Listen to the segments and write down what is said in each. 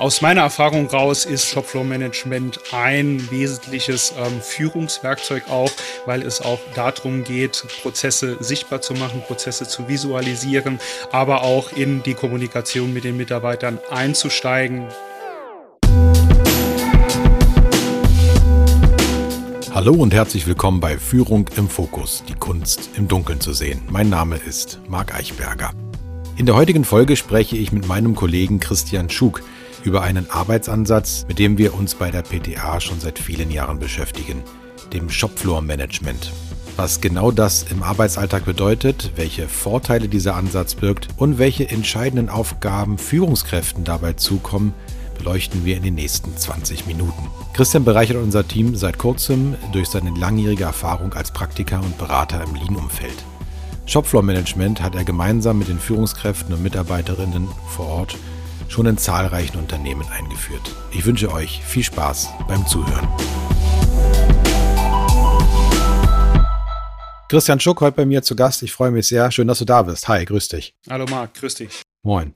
Aus meiner Erfahrung raus ist Shopfloor Management ein wesentliches ähm, Führungswerkzeug auch, weil es auch darum geht, Prozesse sichtbar zu machen, Prozesse zu visualisieren, aber auch in die Kommunikation mit den Mitarbeitern einzusteigen. Hallo und herzlich willkommen bei Führung im Fokus, die Kunst im Dunkeln zu sehen. Mein Name ist Marc Eichberger. In der heutigen Folge spreche ich mit meinem Kollegen Christian Schug über einen Arbeitsansatz, mit dem wir uns bei der PTA schon seit vielen Jahren beschäftigen, dem Shopfloor Management. Was genau das im Arbeitsalltag bedeutet, welche Vorteile dieser Ansatz birgt und welche entscheidenden Aufgaben Führungskräften dabei zukommen, beleuchten wir in den nächsten 20 Minuten. Christian bereichert unser Team seit kurzem durch seine langjährige Erfahrung als Praktiker und Berater im Lean-Umfeld. Shopfloor Management hat er gemeinsam mit den Führungskräften und Mitarbeiterinnen vor Ort schon in zahlreichen Unternehmen eingeführt. Ich wünsche euch viel Spaß beim Zuhören. Christian Schuck heute bei mir zu Gast. Ich freue mich sehr. Schön, dass du da bist. Hi, grüß dich. Hallo Marc, grüß dich. Moin.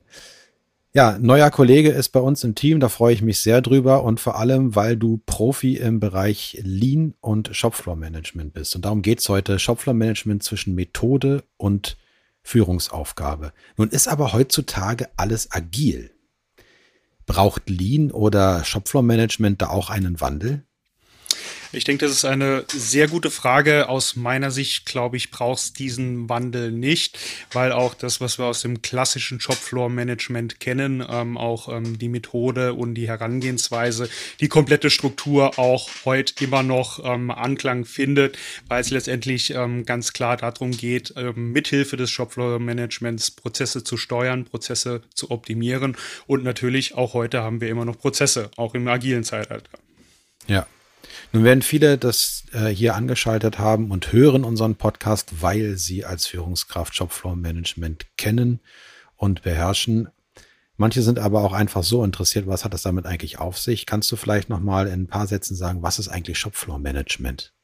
Ja, neuer Kollege ist bei uns im Team, da freue ich mich sehr drüber und vor allem, weil du Profi im Bereich Lean und Shopfloor Management bist. Und darum geht es heute, Shopfloor Management zwischen Methode und Führungsaufgabe. Nun ist aber heutzutage alles agil. Braucht Lean oder Shopfloor Management da auch einen Wandel? Ich denke, das ist eine sehr gute Frage. Aus meiner Sicht, glaube ich, brauchst diesen Wandel nicht, weil auch das, was wir aus dem klassischen Shopfloor-Management kennen, ähm, auch ähm, die Methode und die Herangehensweise, die komplette Struktur auch heute immer noch ähm, Anklang findet, weil es letztendlich ähm, ganz klar darum geht, ähm, mithilfe des Shopfloor-Managements Prozesse zu steuern, Prozesse zu optimieren und natürlich auch heute haben wir immer noch Prozesse, auch im agilen Zeitalter. Ja, nun werden viele das äh, hier angeschaltet haben und hören unseren Podcast, weil sie als Führungskraft Shopfloor Management kennen und beherrschen. Manche sind aber auch einfach so interessiert, was hat das damit eigentlich auf sich? Kannst du vielleicht noch mal in ein paar Sätzen sagen, was ist eigentlich Shopfloor Management?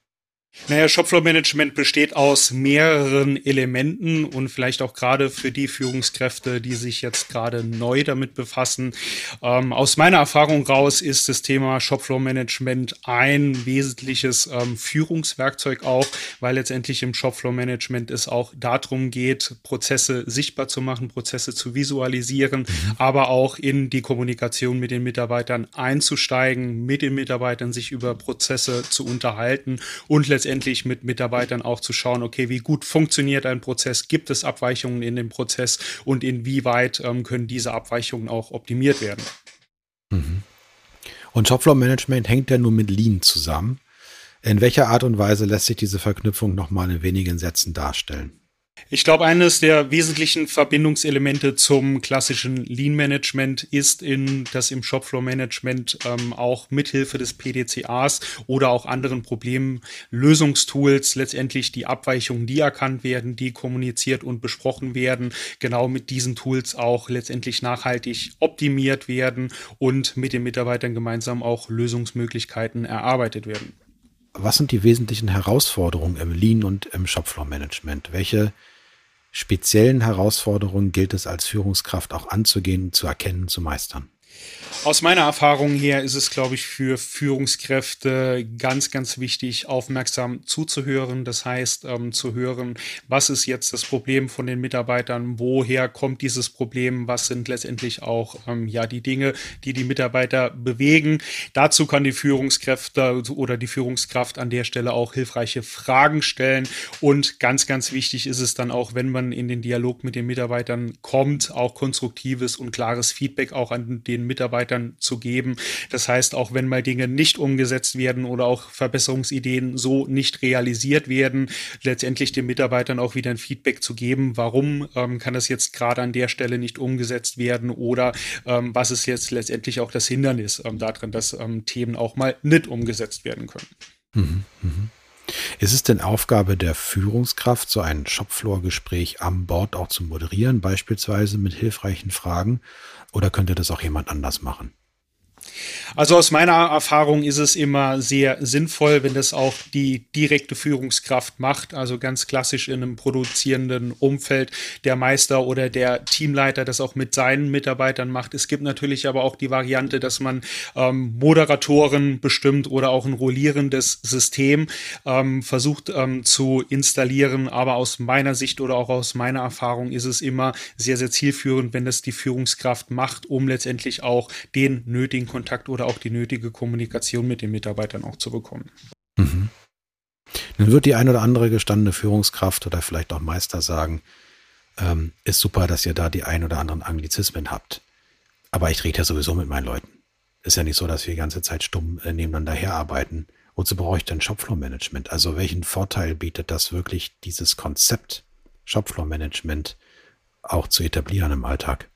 Naja, Shopfloor-Management besteht aus mehreren Elementen und vielleicht auch gerade für die Führungskräfte, die sich jetzt gerade neu damit befassen. Ähm, aus meiner Erfahrung raus ist das Thema Shopfloor-Management ein wesentliches ähm, Führungswerkzeug auch, weil letztendlich im Shopfloor-Management es auch darum geht, Prozesse sichtbar zu machen, Prozesse zu visualisieren, mhm. aber auch in die Kommunikation mit den Mitarbeitern einzusteigen, mit den Mitarbeitern sich über Prozesse zu unterhalten und letztendlich letztendlich mit Mitarbeitern auch zu schauen, okay, wie gut funktioniert ein Prozess, gibt es Abweichungen in dem Prozess und inwieweit ähm, können diese Abweichungen auch optimiert werden. Mhm. Und Shopfloor Management hängt ja nur mit Lean zusammen. In welcher Art und Weise lässt sich diese Verknüpfung nochmal in wenigen Sätzen darstellen? Ich glaube, eines der wesentlichen Verbindungselemente zum klassischen Lean-Management ist, in, dass im Shopfloor-Management ähm, auch mithilfe des PDCAs oder auch anderen Problemlösungstools letztendlich die Abweichungen, die erkannt werden, die kommuniziert und besprochen werden, genau mit diesen Tools auch letztendlich nachhaltig optimiert werden und mit den Mitarbeitern gemeinsam auch Lösungsmöglichkeiten erarbeitet werden was sind die wesentlichen Herausforderungen im Lean und im Shopfloor-Management? Welche speziellen Herausforderungen gilt es als Führungskraft auch anzugehen, zu erkennen, zu meistern? Aus meiner Erfahrung her ist es, glaube ich, für Führungskräfte ganz, ganz wichtig, aufmerksam zuzuhören. Das heißt, ähm, zu hören, was ist jetzt das Problem von den Mitarbeitern, woher kommt dieses Problem, was sind letztendlich auch ähm, ja die Dinge, die die Mitarbeiter bewegen. Dazu kann die Führungskräfte oder die Führungskraft an der Stelle auch hilfreiche Fragen stellen. Und ganz, ganz wichtig ist es dann auch, wenn man in den Dialog mit den Mitarbeitern kommt, auch konstruktives und klares Feedback auch an den Mitarbeitern Mitarbeitern zu geben. Das heißt, auch wenn mal Dinge nicht umgesetzt werden oder auch Verbesserungsideen so nicht realisiert werden, letztendlich den Mitarbeitern auch wieder ein Feedback zu geben, warum ähm, kann das jetzt gerade an der Stelle nicht umgesetzt werden oder ähm, was ist jetzt letztendlich auch das Hindernis ähm, darin, dass ähm, Themen auch mal nicht umgesetzt werden können. Mhm, mh. Ist es denn Aufgabe der Führungskraft, so ein Shopfloor-Gespräch am Bord auch zu moderieren, beispielsweise mit hilfreichen Fragen? Oder könnte das auch jemand anders machen? Also aus meiner Erfahrung ist es immer sehr sinnvoll, wenn das auch die direkte Führungskraft macht, also ganz klassisch in einem produzierenden Umfeld der Meister oder der Teamleiter das auch mit seinen Mitarbeitern macht. Es gibt natürlich aber auch die Variante, dass man ähm, Moderatoren bestimmt oder auch ein rollierendes System ähm, versucht ähm, zu installieren. Aber aus meiner Sicht oder auch aus meiner Erfahrung ist es immer sehr, sehr zielführend, wenn das die Führungskraft macht, um letztendlich auch den nötigen Kontakt oder auch die nötige Kommunikation mit den Mitarbeitern auch zu bekommen. Mhm. Dann wird die ein oder andere gestandene Führungskraft oder vielleicht auch Meister sagen, ähm, ist super, dass ihr da die ein oder anderen Anglizismen habt. Aber ich rede ja sowieso mit meinen Leuten. Ist ja nicht so, dass wir die ganze Zeit stumm äh, nebeneinander herarbeiten. Wozu brauche ich denn Shopfloor-Management? Also welchen Vorteil bietet das wirklich, dieses Konzept Shopfloor-Management auch zu etablieren im Alltag?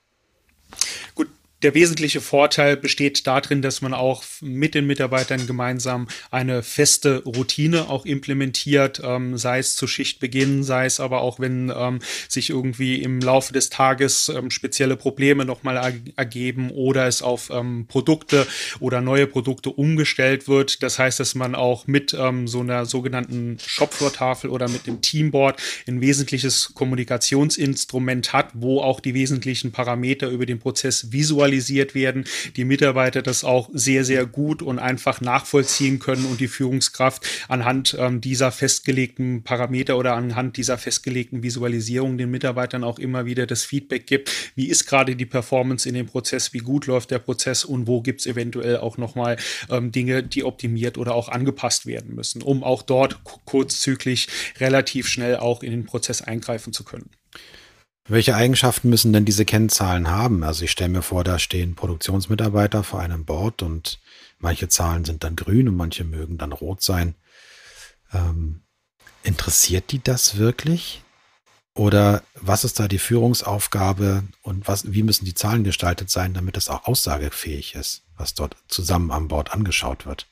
Gut, der wesentliche Vorteil besteht darin, dass man auch mit den Mitarbeitern gemeinsam eine feste Routine auch implementiert, ähm, sei es zu Schichtbeginn, sei es aber auch, wenn ähm, sich irgendwie im Laufe des Tages ähm, spezielle Probleme nochmal ergeben oder es auf ähm, Produkte oder neue Produkte umgestellt wird. Das heißt, dass man auch mit ähm, so einer sogenannten Shopfloor-Tafel oder mit dem Teamboard ein wesentliches Kommunikationsinstrument hat, wo auch die wesentlichen Parameter über den Prozess visualisiert visualisiert werden, die Mitarbeiter das auch sehr, sehr gut und einfach nachvollziehen können und die Führungskraft anhand ähm, dieser festgelegten Parameter oder anhand dieser festgelegten Visualisierung den Mitarbeitern auch immer wieder das Feedback gibt, wie ist gerade die Performance in dem Prozess, wie gut läuft der Prozess und wo gibt es eventuell auch nochmal ähm, Dinge, die optimiert oder auch angepasst werden müssen, um auch dort kurzzyklisch relativ schnell auch in den Prozess eingreifen zu können. Welche Eigenschaften müssen denn diese Kennzahlen haben? Also ich stelle mir vor, da stehen Produktionsmitarbeiter vor einem Board und manche Zahlen sind dann grün und manche mögen dann rot sein. Ähm, interessiert die das wirklich? Oder was ist da die Führungsaufgabe und was, wie müssen die Zahlen gestaltet sein, damit es auch aussagefähig ist, was dort zusammen am Board angeschaut wird?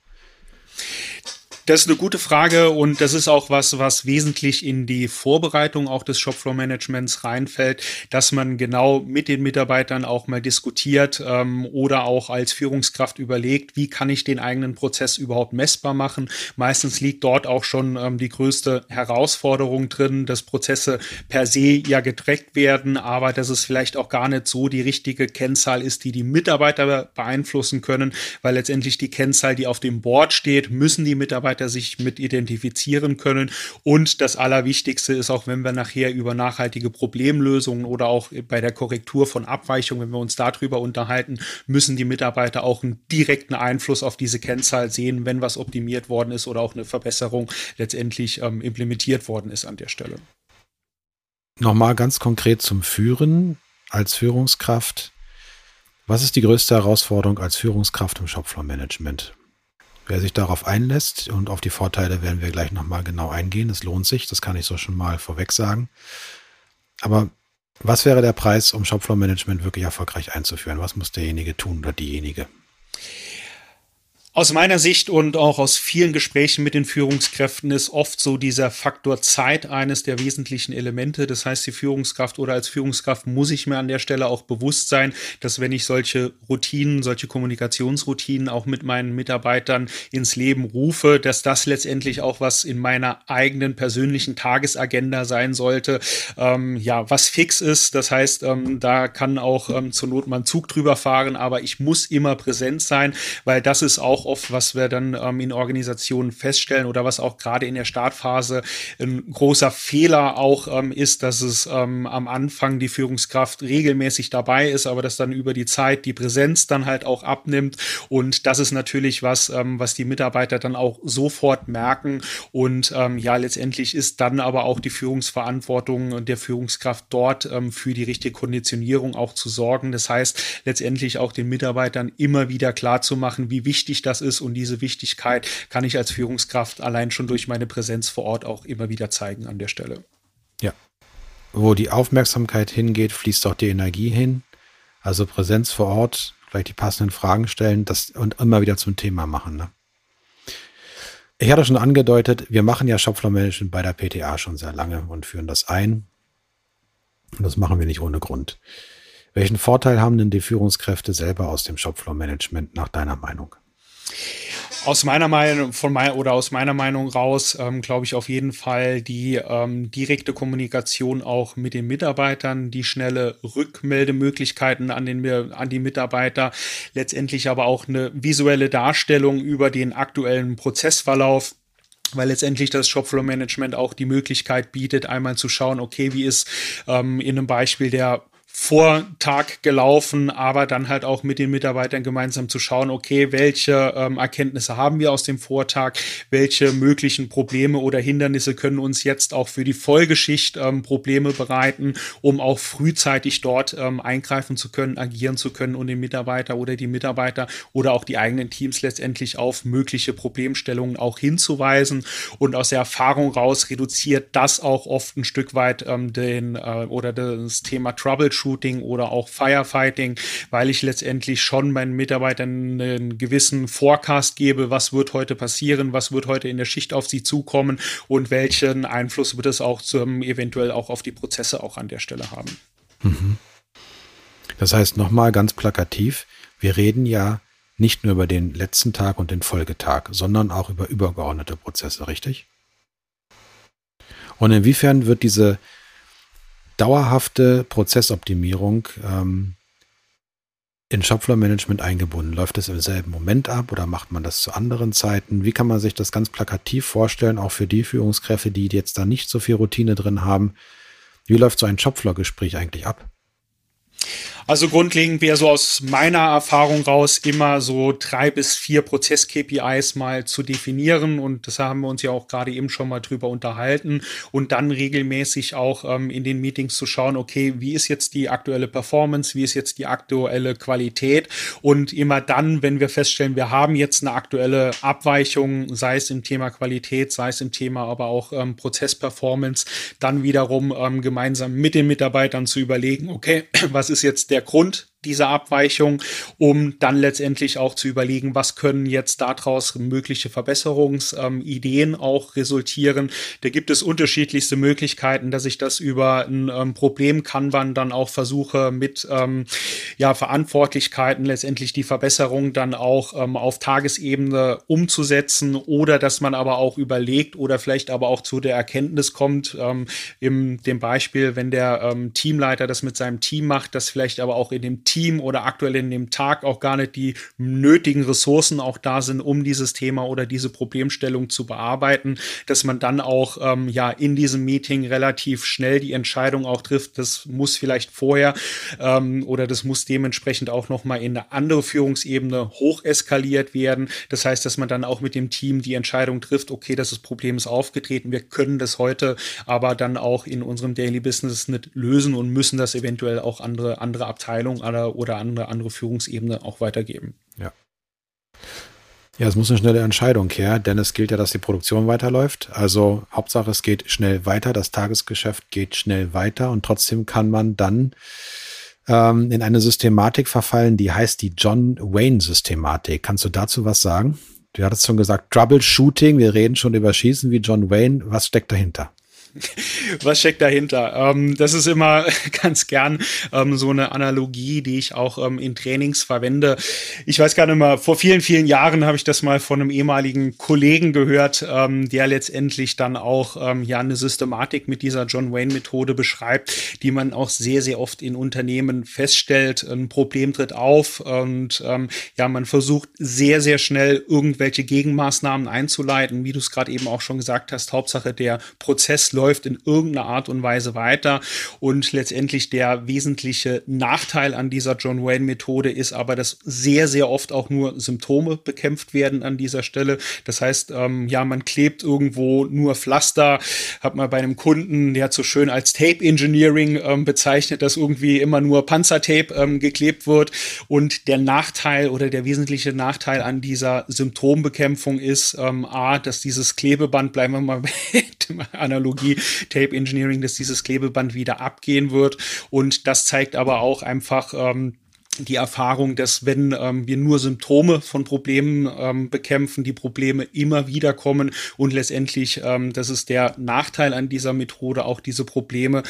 Das ist eine gute Frage und das ist auch was, was wesentlich in die Vorbereitung auch des Shopfloor-Managements reinfällt, dass man genau mit den Mitarbeitern auch mal diskutiert ähm, oder auch als Führungskraft überlegt, wie kann ich den eigenen Prozess überhaupt messbar machen. Meistens liegt dort auch schon ähm, die größte Herausforderung drin, dass Prozesse per se ja getrackt werden, aber dass es vielleicht auch gar nicht so die richtige Kennzahl ist, die die Mitarbeiter beeinflussen können, weil letztendlich die Kennzahl, die auf dem Board steht, müssen die Mitarbeiter Mitarbeiter sich mit identifizieren können. Und das Allerwichtigste ist auch, wenn wir nachher über nachhaltige Problemlösungen oder auch bei der Korrektur von Abweichungen, wenn wir uns darüber unterhalten, müssen die Mitarbeiter auch einen direkten Einfluss auf diese Kennzahl sehen, wenn was optimiert worden ist oder auch eine Verbesserung letztendlich ähm, implementiert worden ist an der Stelle. Nochmal ganz konkret zum Führen als Führungskraft. Was ist die größte Herausforderung als Führungskraft im Shopfloor-Management? Wer sich darauf einlässt und auf die Vorteile werden wir gleich nochmal genau eingehen. Das lohnt sich, das kann ich so schon mal vorweg sagen. Aber was wäre der Preis, um Shopfloor Management wirklich erfolgreich einzuführen? Was muss derjenige tun oder diejenige? Aus meiner Sicht und auch aus vielen Gesprächen mit den Führungskräften ist oft so dieser Faktor Zeit eines der wesentlichen Elemente. Das heißt, die Führungskraft oder als Führungskraft muss ich mir an der Stelle auch bewusst sein, dass wenn ich solche Routinen, solche Kommunikationsroutinen auch mit meinen Mitarbeitern ins Leben rufe, dass das letztendlich auch was in meiner eigenen persönlichen Tagesagenda sein sollte. Ähm, ja, was fix ist. Das heißt, ähm, da kann auch ähm, zur Not mal ein Zug drüber fahren, aber ich muss immer präsent sein, weil das ist auch oft, was wir dann ähm, in Organisationen feststellen oder was auch gerade in der Startphase ein großer Fehler auch ähm, ist, dass es ähm, am Anfang die Führungskraft regelmäßig dabei ist, aber dass dann über die Zeit die Präsenz dann halt auch abnimmt. Und das ist natürlich was, ähm, was die Mitarbeiter dann auch sofort merken. Und ähm, ja, letztendlich ist dann aber auch die Führungsverantwortung der Führungskraft dort ähm, für die richtige Konditionierung auch zu sorgen. Das heißt, letztendlich auch den Mitarbeitern immer wieder klar zu machen, wie wichtig das das ist und diese Wichtigkeit kann ich als Führungskraft allein schon durch meine Präsenz vor Ort auch immer wieder zeigen an der Stelle. Ja. Wo die Aufmerksamkeit hingeht, fließt auch die Energie hin. Also Präsenz vor Ort, vielleicht die passenden Fragen stellen das, und immer wieder zum Thema machen. Ne? Ich hatte schon angedeutet, wir machen ja Shopfloor Management bei der PTA schon sehr lange und führen das ein. Und das machen wir nicht ohne Grund. Welchen Vorteil haben denn die Führungskräfte selber aus dem Shopfloor-Management nach deiner Meinung? Aus meiner Meinung von mein, oder aus meiner Meinung raus, ähm, glaube ich auf jeden Fall die ähm, direkte Kommunikation auch mit den Mitarbeitern, die schnelle Rückmeldemöglichkeiten an den an die Mitarbeiter, letztendlich aber auch eine visuelle Darstellung über den aktuellen Prozessverlauf weil letztendlich das Shopfloor Management auch die Möglichkeit bietet, einmal zu schauen, okay, wie ist ähm, in einem Beispiel der Vortag gelaufen, aber dann halt auch mit den Mitarbeitern gemeinsam zu schauen, okay, welche ähm, Erkenntnisse haben wir aus dem Vortag, welche möglichen Probleme oder Hindernisse können uns jetzt auch für die Folgeschicht ähm, Probleme bereiten, um auch frühzeitig dort ähm, eingreifen zu können, agieren zu können und den Mitarbeiter oder die Mitarbeiter oder auch die eigenen Teams letztendlich auf mögliche Problemstellungen auch hinzuweisen. Und aus der Erfahrung raus reduziert das auch oft ein Stück weit ähm, den äh, oder das Thema Troubleshooting Troubleshooting oder auch Firefighting, weil ich letztendlich schon meinen Mitarbeitern einen gewissen Forecast gebe, was wird heute passieren, was wird heute in der Schicht auf sie zukommen und welchen Einfluss wird es auch zum, eventuell auch auf die Prozesse auch an der Stelle haben. Mhm. Das heißt nochmal ganz plakativ, wir reden ja nicht nur über den letzten Tag und den Folgetag, sondern auch über übergeordnete Prozesse, richtig? Und inwiefern wird diese dauerhafte Prozessoptimierung ähm, in Shopfloor-Management eingebunden? Läuft das im selben Moment ab oder macht man das zu anderen Zeiten? Wie kann man sich das ganz plakativ vorstellen, auch für die Führungskräfte, die jetzt da nicht so viel Routine drin haben? Wie läuft so ein Shopfloor-Gespräch eigentlich ab? Also grundlegend wäre so aus meiner Erfahrung raus immer so drei bis vier Prozess-KPIs mal zu definieren. Und das haben wir uns ja auch gerade eben schon mal drüber unterhalten. Und dann regelmäßig auch ähm, in den Meetings zu schauen, okay, wie ist jetzt die aktuelle Performance, wie ist jetzt die aktuelle Qualität? Und immer dann, wenn wir feststellen, wir haben jetzt eine aktuelle Abweichung, sei es im Thema Qualität, sei es im Thema aber auch ähm, Prozessperformance, dann wiederum ähm, gemeinsam mit den Mitarbeitern zu überlegen, okay, was ist jetzt der Grund dieser Abweichung, um dann letztendlich auch zu überlegen, was können jetzt daraus mögliche Verbesserungsideen auch resultieren. Da gibt es unterschiedlichste Möglichkeiten, dass ich das über ein ähm, Problem Kanban dann auch versuche mit ähm, ja, Verantwortlichkeiten letztendlich die Verbesserung dann auch ähm, auf Tagesebene umzusetzen oder dass man aber auch überlegt oder vielleicht aber auch zu der Erkenntnis kommt, im dem Beispiel, wenn der Teamleiter das mit seinem Team macht, dass vielleicht aber auch in dem Team Team oder aktuell in dem Tag auch gar nicht die nötigen Ressourcen auch da sind, um dieses Thema oder diese Problemstellung zu bearbeiten, dass man dann auch ähm, ja in diesem Meeting relativ schnell die Entscheidung auch trifft, das muss vielleicht vorher ähm, oder das muss dementsprechend auch noch mal in eine andere Führungsebene hoch eskaliert werden. Das heißt, dass man dann auch mit dem Team die Entscheidung trifft, okay, das Problem ist aufgetreten, wir können das heute aber dann auch in unserem Daily Business nicht lösen und müssen das eventuell auch andere andere Abteilungen oder oder andere, andere Führungsebene auch weitergeben. Ja. Ja, es muss eine schnelle Entscheidung her, denn es gilt ja, dass die Produktion weiterläuft. Also Hauptsache, es geht schnell weiter, das Tagesgeschäft geht schnell weiter und trotzdem kann man dann ähm, in eine Systematik verfallen, die heißt die John Wayne-Systematik. Kannst du dazu was sagen? Du hattest schon gesagt, Troubleshooting, wir reden schon über Schießen wie John Wayne. Was steckt dahinter? was steckt dahinter? Ähm, das ist immer ganz gern ähm, so eine Analogie, die ich auch ähm, in Trainings verwende. Ich weiß gar nicht mehr, vor vielen, vielen Jahren habe ich das mal von einem ehemaligen Kollegen gehört, ähm, der letztendlich dann auch ähm, ja eine Systematik mit dieser John Wayne Methode beschreibt, die man auch sehr, sehr oft in Unternehmen feststellt. Ein Problem tritt auf und ähm, ja, man versucht sehr, sehr schnell irgendwelche Gegenmaßnahmen einzuleiten, wie du es gerade eben auch schon gesagt hast. Hauptsache der Prozess läuft läuft in irgendeiner Art und Weise weiter. Und letztendlich der wesentliche Nachteil an dieser John Wayne-Methode ist aber, dass sehr, sehr oft auch nur Symptome bekämpft werden an dieser Stelle. Das heißt, ähm, ja, man klebt irgendwo nur Pflaster. Hat man bei einem Kunden, der hat so schön als Tape Engineering ähm, bezeichnet, dass irgendwie immer nur Panzertape ähm, geklebt wird. Und der Nachteil oder der wesentliche Nachteil an dieser Symptombekämpfung ist, ähm, A, dass dieses Klebeband, bleiben wir mal mit der Analogie, Tape Engineering, dass dieses Klebeband wieder abgehen wird. Und das zeigt aber auch einfach, ähm, die Erfahrung, dass wenn ähm, wir nur Symptome von Problemen ähm, bekämpfen, die Probleme immer wieder kommen und letztendlich, ähm, das ist der Nachteil an dieser Methode, auch diese Probleme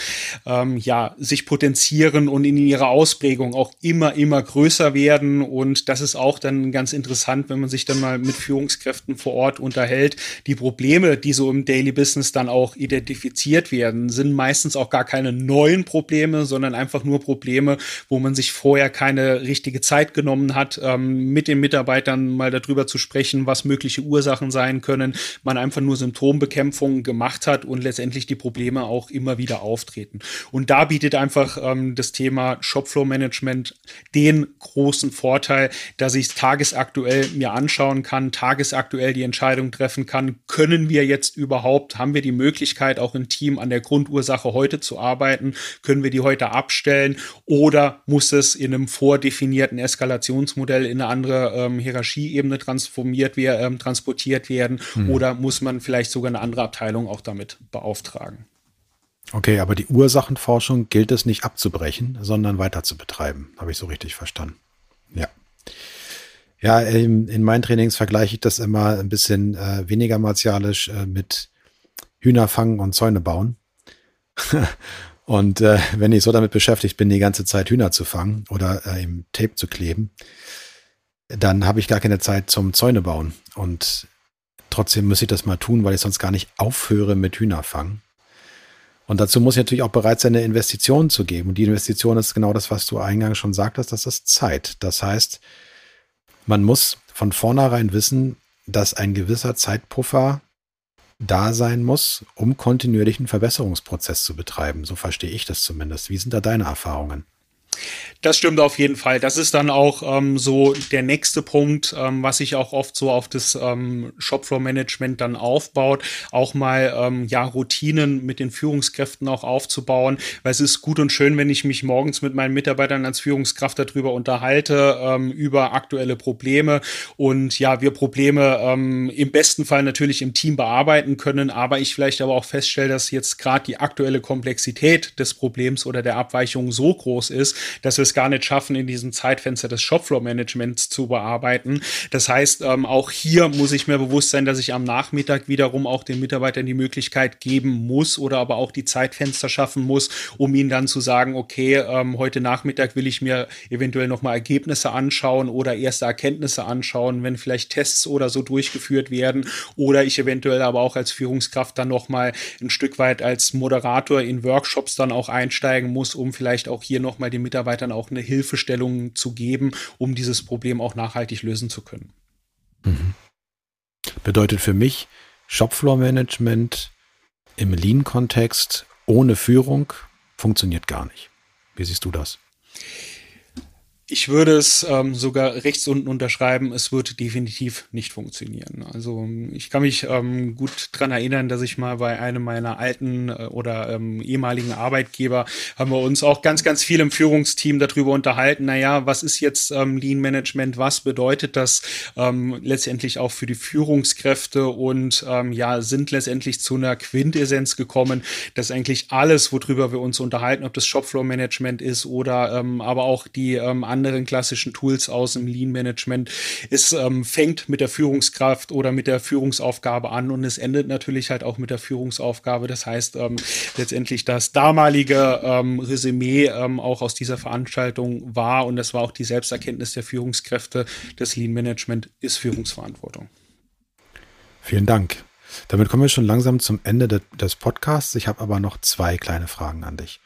ähm, ja sich potenzieren und in ihrer Ausprägung auch immer immer größer werden und das ist auch dann ganz interessant, wenn man sich dann mal mit Führungskräften vor Ort unterhält. Die Probleme, die so im Daily Business dann auch identifiziert werden, sind meistens auch gar keine neuen Probleme, sondern einfach nur Probleme, wo man sich vorher keine keine richtige Zeit genommen hat, ähm, mit den Mitarbeitern mal darüber zu sprechen, was mögliche Ursachen sein können, man einfach nur Symptombekämpfung gemacht hat und letztendlich die Probleme auch immer wieder auftreten. Und da bietet einfach ähm, das Thema Shopflow Management den großen Vorteil, dass ich es tagesaktuell mir anschauen kann, tagesaktuell die Entscheidung treffen kann, können wir jetzt überhaupt, haben wir die Möglichkeit, auch im Team an der Grundursache heute zu arbeiten, können wir die heute abstellen oder muss es in einem vordefinierten Eskalationsmodell in eine andere ähm, Hierarchieebene transformiert wer, ähm, transportiert werden hm. oder muss man vielleicht sogar eine andere Abteilung auch damit beauftragen? Okay, aber die Ursachenforschung gilt es nicht abzubrechen, sondern weiter zu betreiben. Habe ich so richtig verstanden. Ja. Ja, in, in meinen Trainings vergleiche ich das immer ein bisschen äh, weniger martialisch äh, mit Hühner fangen und Zäune bauen. Und äh, wenn ich so damit beschäftigt bin, die ganze Zeit Hühner zu fangen oder äh, im Tape zu kleben, dann habe ich gar keine Zeit zum Zäune bauen. Und trotzdem muss ich das mal tun, weil ich sonst gar nicht aufhöre mit Hühner fangen. Und dazu muss ich natürlich auch bereit sein, eine Investition zu geben. Und die Investition ist genau das, was du eingangs schon sagtest, das ist Zeit. Das heißt, man muss von vornherein wissen, dass ein gewisser Zeitpuffer da sein muss, um kontinuierlichen Verbesserungsprozess zu betreiben. So verstehe ich das zumindest. Wie sind da deine Erfahrungen? Das stimmt auf jeden Fall. Das ist dann auch ähm, so der nächste Punkt, ähm, was sich auch oft so auf das ähm, Shopfloor-Management dann aufbaut, auch mal ähm, ja Routinen mit den Führungskräften auch aufzubauen, weil es ist gut und schön, wenn ich mich morgens mit meinen Mitarbeitern als Führungskraft darüber unterhalte ähm, über aktuelle Probleme und ja wir Probleme ähm, im besten Fall natürlich im Team bearbeiten können, aber ich vielleicht aber auch feststelle, dass jetzt gerade die aktuelle Komplexität des Problems oder der Abweichung so groß ist, dass wir es gar nicht schaffen, in diesem Zeitfenster des Shopfloor-Managements zu bearbeiten. Das heißt, ähm, auch hier muss ich mir bewusst sein, dass ich am Nachmittag wiederum auch den Mitarbeitern die Möglichkeit geben muss oder aber auch die Zeitfenster schaffen muss, um ihnen dann zu sagen, okay, ähm, heute Nachmittag will ich mir eventuell nochmal Ergebnisse anschauen oder erste Erkenntnisse anschauen, wenn vielleicht Tests oder so durchgeführt werden oder ich eventuell aber auch als Führungskraft dann nochmal ein Stück weit als Moderator in Workshops dann auch einsteigen muss, um vielleicht auch hier nochmal den Mitarbeitern auch eine Hilfestellung zu geben, um dieses Problem auch nachhaltig lösen zu können. Mhm. Bedeutet für mich Shopfloor-Management im Lean-Kontext ohne Führung funktioniert gar nicht. Wie siehst du das? Ich würde es ähm, sogar rechts unten unterschreiben, es wird definitiv nicht funktionieren. Also ich kann mich ähm, gut dran erinnern, dass ich mal bei einem meiner alten äh, oder ähm, ehemaligen Arbeitgeber haben wir uns auch ganz, ganz viel im Führungsteam darüber unterhalten, naja, was ist jetzt ähm, Lean Management, was bedeutet das ähm, letztendlich auch für die Führungskräfte? Und ähm, ja, sind letztendlich zu einer Quintessenz gekommen, dass eigentlich alles, worüber wir uns unterhalten, ob das Shopfloor Management ist oder ähm, aber auch die ähm, anderen klassischen Tools aus im Lean-Management. Es ähm, fängt mit der Führungskraft oder mit der Führungsaufgabe an und es endet natürlich halt auch mit der Führungsaufgabe. Das heißt, ähm, letztendlich das damalige ähm, Resümee ähm, auch aus dieser Veranstaltung war und das war auch die Selbsterkenntnis der Führungskräfte, das Lean-Management ist Führungsverantwortung. Vielen Dank. Damit kommen wir schon langsam zum Ende des Podcasts. Ich habe aber noch zwei kleine Fragen an dich.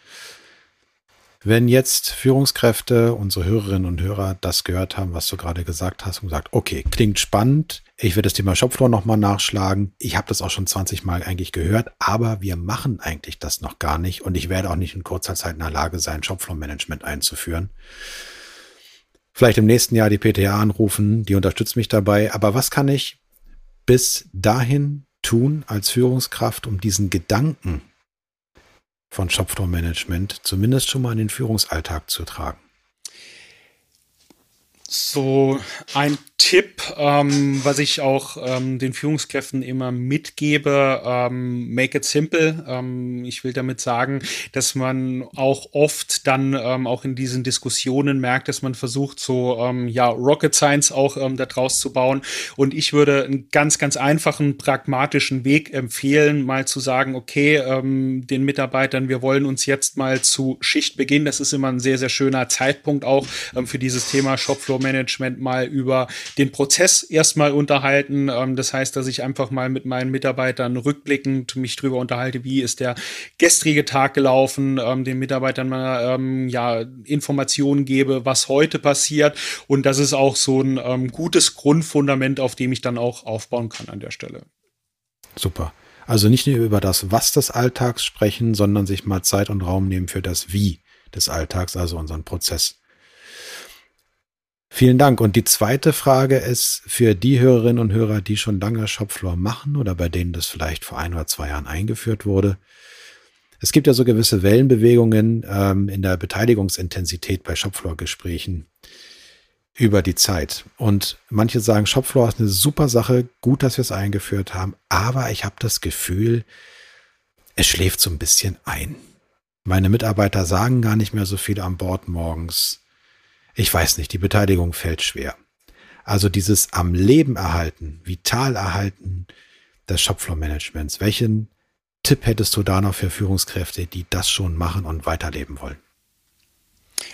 Wenn jetzt Führungskräfte, unsere Hörerinnen und Hörer das gehört haben, was du gerade gesagt hast und gesagt, okay, klingt spannend, ich werde das Thema Shopfloor nochmal nachschlagen, ich habe das auch schon 20 Mal eigentlich gehört, aber wir machen eigentlich das noch gar nicht und ich werde auch nicht in kurzer Zeit in der Lage sein, Shopfloor-Management einzuführen. Vielleicht im nächsten Jahr die PTA anrufen, die unterstützt mich dabei, aber was kann ich bis dahin tun als Führungskraft, um diesen Gedanken von Shopfloor-Management zumindest schon mal in den Führungsalltag zu tragen? So ein Tipp, ähm, was ich auch ähm, den Führungskräften immer mitgebe, ähm, make it simple. Ähm, ich will damit sagen, dass man auch oft dann ähm, auch in diesen Diskussionen merkt, dass man versucht, so ähm, ja Rocket Science auch ähm, daraus zu bauen. Und ich würde einen ganz, ganz einfachen, pragmatischen Weg empfehlen, mal zu sagen, okay, ähm, den Mitarbeitern, wir wollen uns jetzt mal zu Schichtbeginn, das ist immer ein sehr, sehr schöner Zeitpunkt auch ähm, für dieses Thema Shopfloor Management mal über den Prozess erstmal unterhalten. Ähm, das heißt, dass ich einfach mal mit meinen Mitarbeitern rückblickend mich drüber unterhalte, wie ist der gestrige Tag gelaufen, ähm, den Mitarbeitern mal ähm, ja Informationen gebe, was heute passiert. Und das ist auch so ein ähm, gutes Grundfundament, auf dem ich dann auch aufbauen kann an der Stelle. Super. Also nicht nur über das Was des Alltags sprechen, sondern sich mal Zeit und Raum nehmen für das Wie des Alltags, also unseren Prozess. Vielen Dank. Und die zweite Frage ist für die Hörerinnen und Hörer, die schon lange Shopfloor machen oder bei denen das vielleicht vor ein oder zwei Jahren eingeführt wurde. Es gibt ja so gewisse Wellenbewegungen ähm, in der Beteiligungsintensität bei Shopfloor-Gesprächen über die Zeit. Und manche sagen, Shopfloor ist eine super Sache, gut, dass wir es eingeführt haben, aber ich habe das Gefühl, es schläft so ein bisschen ein. Meine Mitarbeiter sagen gar nicht mehr so viel an Bord morgens. Ich weiß nicht, die Beteiligung fällt schwer. Also dieses am Leben erhalten, vital erhalten des Shopfloor-Managements. Welchen Tipp hättest du da noch für Führungskräfte, die das schon machen und weiterleben wollen?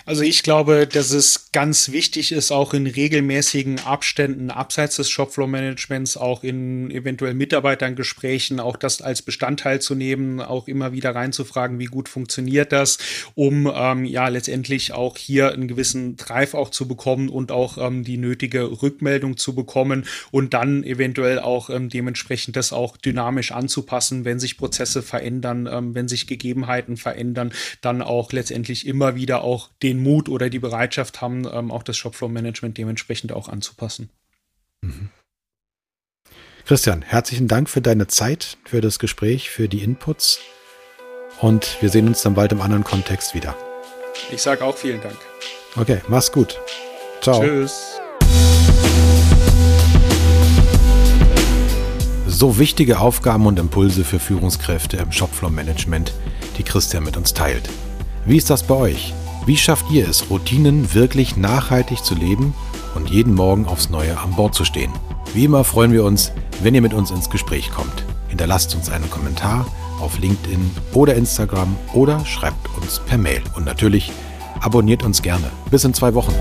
Also ich glaube, dass es ganz wichtig ist, auch in regelmäßigen Abständen abseits des Shopfloor-Managements, auch in eventuell Mitarbeitergesprächen, auch das als Bestandteil zu nehmen, auch immer wieder reinzufragen, wie gut funktioniert das, um ähm, ja letztendlich auch hier einen gewissen Drive auch zu bekommen und auch ähm, die nötige Rückmeldung zu bekommen und dann eventuell auch ähm, dementsprechend das auch dynamisch anzupassen, wenn sich Prozesse verändern, ähm, wenn sich Gegebenheiten verändern, dann auch letztendlich immer wieder auch den Mut oder die Bereitschaft haben, ähm, auch das Shopfloor-Management dementsprechend auch anzupassen. Mhm. Christian, herzlichen Dank für deine Zeit, für das Gespräch, für die Inputs und wir sehen uns dann bald im anderen Kontext wieder. Ich sage auch vielen Dank. Okay, mach's gut. Ciao. Tschüss. So wichtige Aufgaben und Impulse für Führungskräfte im Shopfloor-Management, die Christian mit uns teilt. Wie ist das bei euch? Wie schafft ihr es, Routinen wirklich nachhaltig zu leben und jeden Morgen aufs Neue an Bord zu stehen? Wie immer freuen wir uns, wenn ihr mit uns ins Gespräch kommt. Hinterlasst uns einen Kommentar auf LinkedIn oder Instagram oder schreibt uns per Mail. Und natürlich abonniert uns gerne. Bis in zwei Wochen.